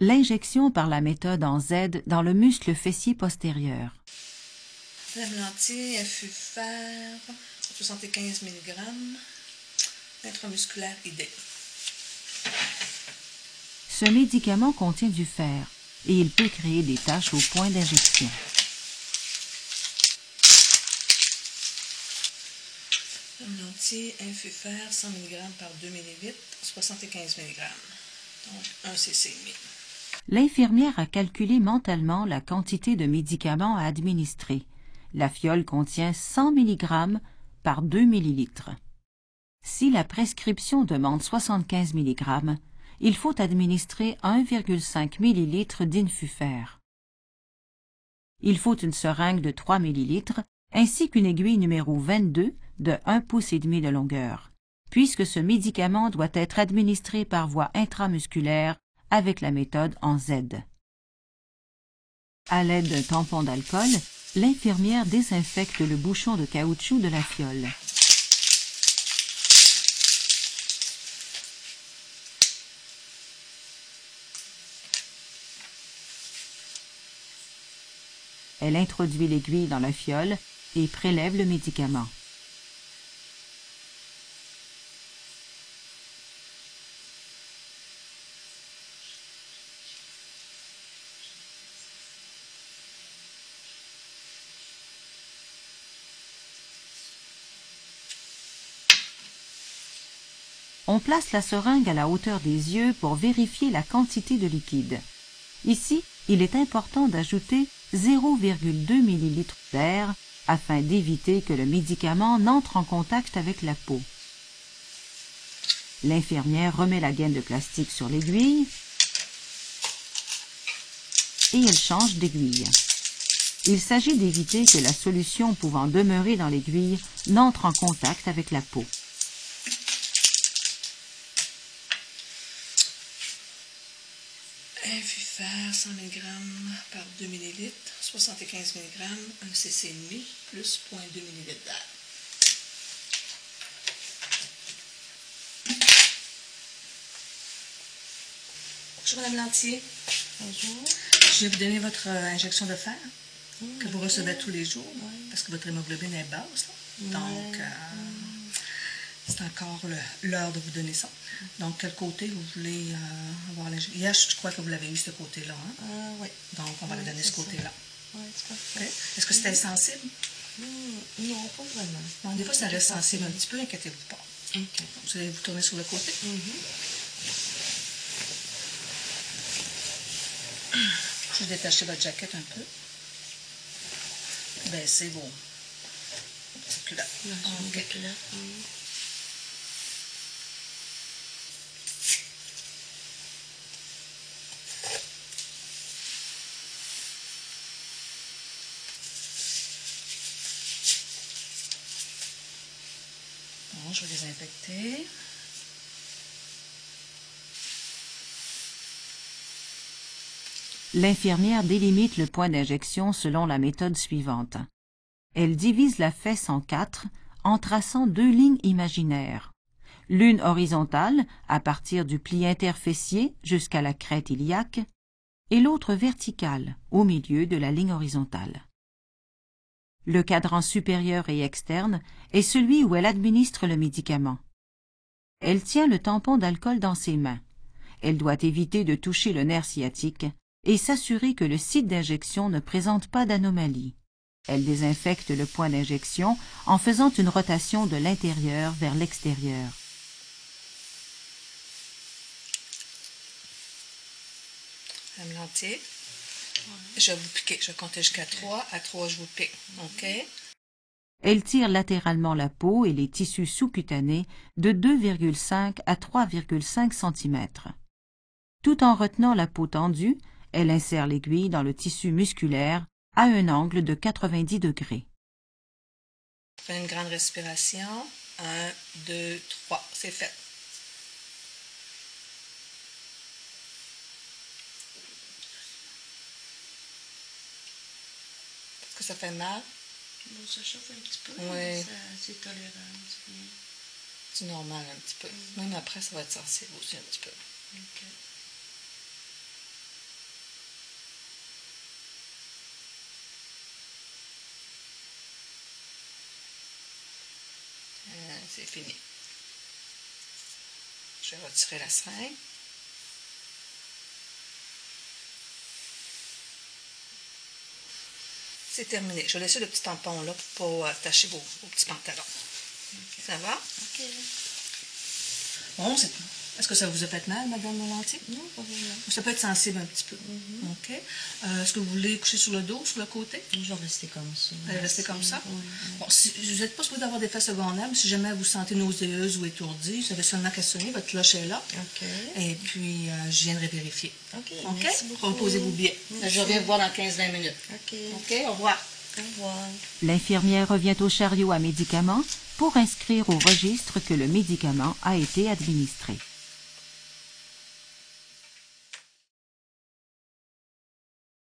L'injection par la méthode en Z dans le muscle fessier postérieur. Lame lentille, infus fer, 75 mg, intramusculaire idée. Ce médicament contient du fer et il peut créer des taches au point d'injection. Infus fer, 100 mg par 2 ml, 75 mg. Donc 1 cc et demi. L'infirmière a calculé mentalement la quantité de médicaments à administrer. La fiole contient 100 mg par 2 ml. Si la prescription demande 75 mg, il faut administrer 1,5 ml d'infufer. Il faut une seringue de 3 ml ainsi qu'une aiguille numéro 22 de 1 pouce et demi de longueur, puisque ce médicament doit être administré par voie intramusculaire avec la méthode en Z. À l'aide d'un tampon d'alcool, l'infirmière désinfecte le bouchon de caoutchouc de la fiole. Elle introduit l'aiguille dans la fiole et prélève le médicament. On place la seringue à la hauteur des yeux pour vérifier la quantité de liquide. Ici, il est important d'ajouter 0,2 ml d'air afin d'éviter que le médicament n'entre en contact avec la peau. L'infirmière remet la gaine de plastique sur l'aiguille et elle change d'aiguille. Il s'agit d'éviter que la solution pouvant demeurer dans l'aiguille n'entre en contact avec la peau. Infufer, 100 mg par 2 ml, 75 mg, 1 cc demi, plus 0.2 ml d'air. Bonjour Madame Lantier. Bonjour. Je vais vous donner votre euh, injection de fer que vous recevez tous les jours parce que votre hémoglobine est basse. là. Donc, c'est encore l'heure de vous donner ça. Donc, quel côté vous voulez euh, avoir l'injection? Hier, je je crois que vous l'avez eu, ce côté-là. hein? Euh, oui. Donc, on va le donner c'est ce côté-là. Oui, c'est. Est-ce que c'était sensible? Hmm, non, pas vraiment. Des fois, ça reste sensible un petit peu, inquiétez-vous pas. OK. Vous allez vous tourner sur le côté. Je vais détacher votre jaquette un peu. Vos vos culottes. Là, une là. Hmm. Je. L'infirmière délimite le point d'injection selon la méthode suivante. Elle divise la fesse en quatre en traçant deux lignes imaginaires. L'une horizontale, à partir du pli interfessier jusqu'à la crête iliaque, et l'autre verticale, au milieu de la ligne horizontale. Le cadran supérieur et externe est celui où elle administre le médicament. Elle tient le tampon d'alcool dans ses mains. Elle doit éviter de toucher le nerf sciatique et s'assurer que le site d'injection ne présente pas d'anomalie. Elle désinfecte le point d'injection en faisant une rotation de l'intérieur vers l'extérieur. Je vais vous piquer. Je vais compter jusqu'à 3. À 3, je vous pique. OK? Elle tire latéralement la peau et les tissus sous-cutanés de 2,5 à 3,5 cm. Tout en retenant la peau tendue, elle insère l'aiguille dans le tissu musculaire à un angle de 90 degrés. Fais une grande respiration. 1, 2, 3. C'est fait. que ça fait mal? Bon, ça chauffe un petit peu, hein, oui. c'est tolérable, c'est normal un petit peu. Mm. Même après, ça va être sensible aussi un petit peu. OK. Euh, c'est fini. Je vais retirer la seringue. C'est terminé. Je vais laisser le petit tampon là pour pas attacher vos, vos petits pantalons. Ça va? Ok. Bon, c'est tout. Est-ce que ça vous a fait mal, Madame Molantier? Non, pas vraiment. Ça peut être sensible un petit peu. OK. Euh, Est-ce que vous voulez coucher sur le dos, sur le côté? Je vais rester comme ça. Vous allez rester comme ça? Oui, oui. Bon, si, vous n'êtes pas supposé avoir d'effet secondaire, mais si jamais vous sentez nauséeuse ou étourdie, vous avez seulement qu'à sonner, votre cloche est là. Ok. Et puis, euh, je viendrai vérifier. Ok. OK? Reposez-vous bien. Je reviens vous voir dans 15-20 minutes. Ok. OK? Au revoir. Au revoir. L'infirmière revient au chariot à médicaments pour inscrire au registre que le médicament a été administré.